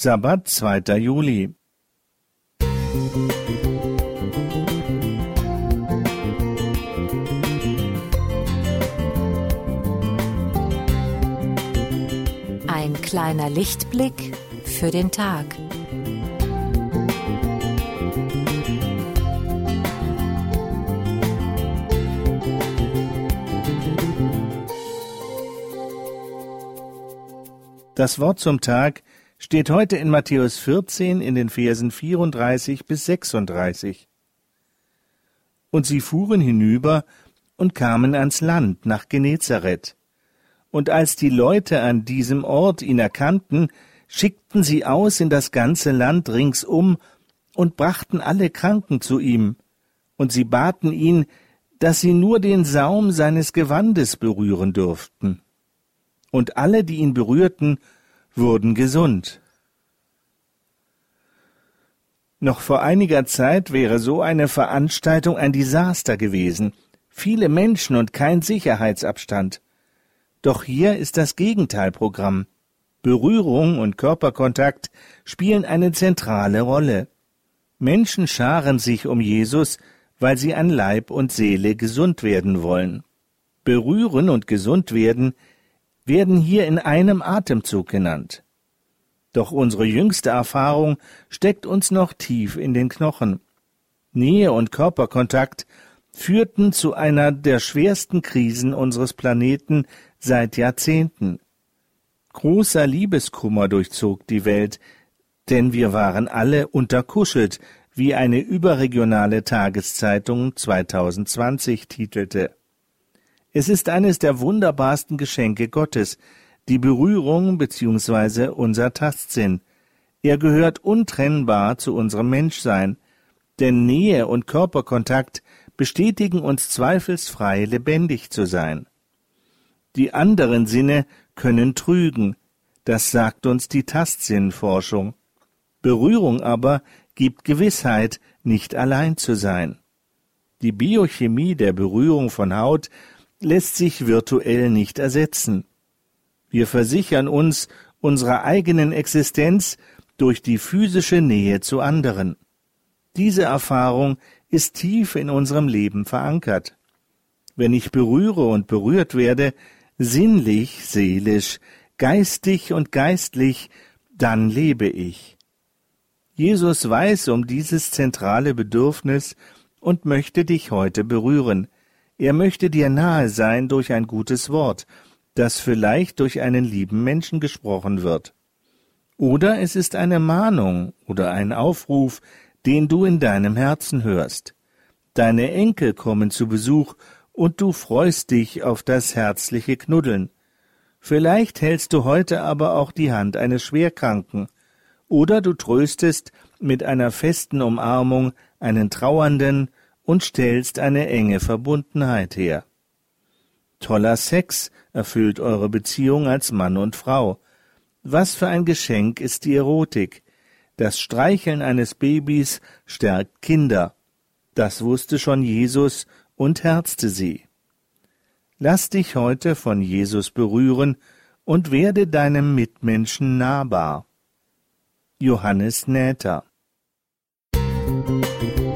Sabbat, 2. Juli. Ein kleiner Lichtblick für den Tag. Das Wort zum Tag steht heute in Matthäus 14 in den Versen 34 bis 36. Und sie fuhren hinüber und kamen ans Land nach Genezareth. Und als die Leute an diesem Ort ihn erkannten, schickten sie aus in das ganze Land ringsum und brachten alle Kranken zu ihm. Und sie baten ihn, dass sie nur den Saum seines Gewandes berühren dürften und alle, die ihn berührten, wurden gesund. Noch vor einiger Zeit wäre so eine Veranstaltung ein Desaster gewesen, viele Menschen und kein Sicherheitsabstand. Doch hier ist das Gegenteilprogramm. Berührung und Körperkontakt spielen eine zentrale Rolle. Menschen scharen sich um Jesus, weil sie an Leib und Seele gesund werden wollen. Berühren und gesund werden werden hier in einem Atemzug genannt. Doch unsere jüngste Erfahrung steckt uns noch tief in den Knochen. Nähe und Körperkontakt führten zu einer der schwersten Krisen unseres Planeten seit Jahrzehnten. Großer Liebeskummer durchzog die Welt, denn wir waren alle unterkuschelt, wie eine überregionale Tageszeitung 2020 titelte. Es ist eines der wunderbarsten Geschenke Gottes, die Berührung bzw. unser Tastsinn. Er gehört untrennbar zu unserem Menschsein, denn Nähe und Körperkontakt bestätigen uns zweifelsfrei lebendig zu sein. Die anderen Sinne können trügen, das sagt uns die Tastsinnforschung. Berührung aber gibt Gewissheit, nicht allein zu sein. Die Biochemie der Berührung von Haut lässt sich virtuell nicht ersetzen. Wir versichern uns unserer eigenen Existenz durch die physische Nähe zu anderen. Diese Erfahrung ist tief in unserem Leben verankert. Wenn ich berühre und berührt werde, sinnlich, seelisch, geistig und geistlich, dann lebe ich. Jesus weiß um dieses zentrale Bedürfnis und möchte dich heute berühren. Er möchte dir nahe sein durch ein gutes Wort, das vielleicht durch einen lieben Menschen gesprochen wird. Oder es ist eine Mahnung oder ein Aufruf, den du in deinem Herzen hörst. Deine Enkel kommen zu Besuch und du freust dich auf das herzliche Knuddeln. Vielleicht hältst du heute aber auch die Hand eines Schwerkranken, oder du tröstest mit einer festen Umarmung einen Trauernden und stellst eine enge Verbundenheit her. Toller Sex erfüllt eure Beziehung als Mann und Frau. Was für ein Geschenk ist die Erotik? Das Streicheln eines Babys stärkt Kinder. Das wusste schon Jesus und herzte sie. Lass dich heute von Jesus berühren und werde deinem Mitmenschen nahbar. Johannes Näther Musik